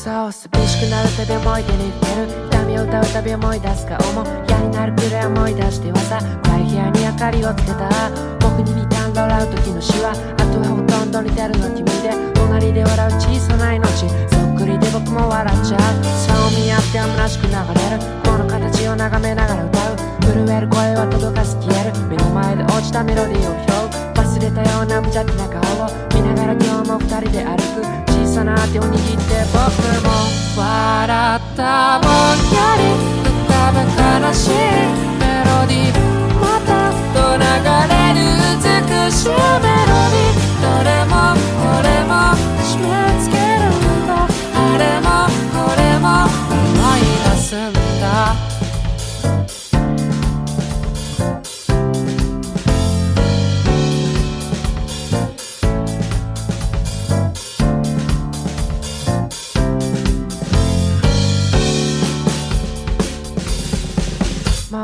そう寂しくなるたび思い出に触れる。痛みを歌うたび思い出す顔も嫌になるくらい思い出してはさ暗い部屋に明かりをつけた。僕に見たんだ笑う時の詩はあとはほとんど似てるの君で隣で笑う小さな命。そっくりで僕も笑っちゃう。そう見合って虚しく流れる。この形を眺めながら歌う。震える声は届かず消える。目の前で落ちたメロディーを拾う。忘れたような無邪気な顔を見ながら今日も二人で歩く。小さな手を握って笑ったぼんやり浮かぶ悲しい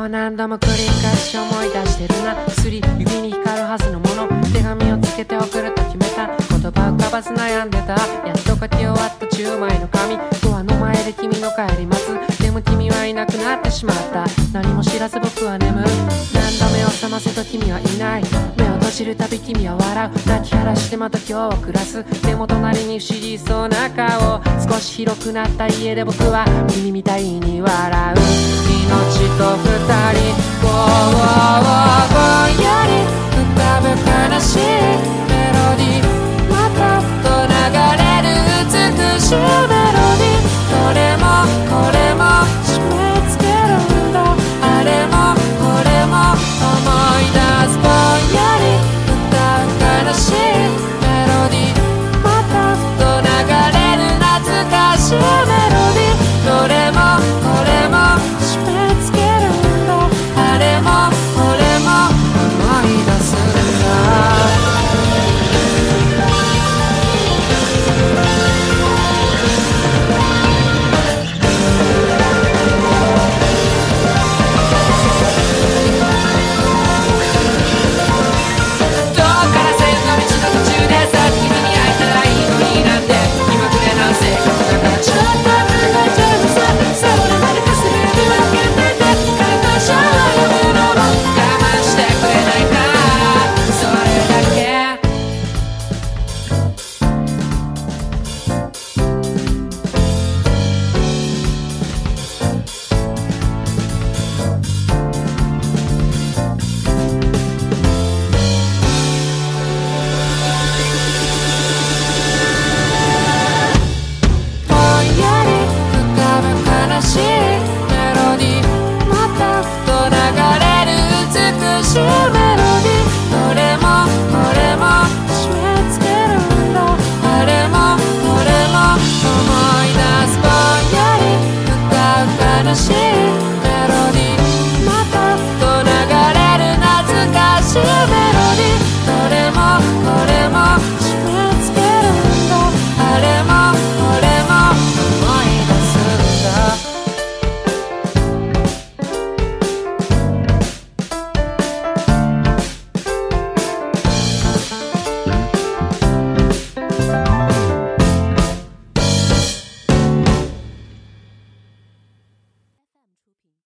何度も繰り返し思い出してるな。薬指に光るはずのもの。手紙をつけて送ると決めた。言葉浮かばず悩んでた。やっと書き終わった10枚の紙。ドアの前で君の帰り待つ。でも君はいなくなってしまった。何も知らず僕はね。ませと君はいない。目を閉じるたび君は笑う。泣き晴らしてまた今日を暮らす。でも隣に不思議そうな顔。少し広くなった家で僕は君みたいに笑う。命と二人。ぼんやり浮かぶ悲しい to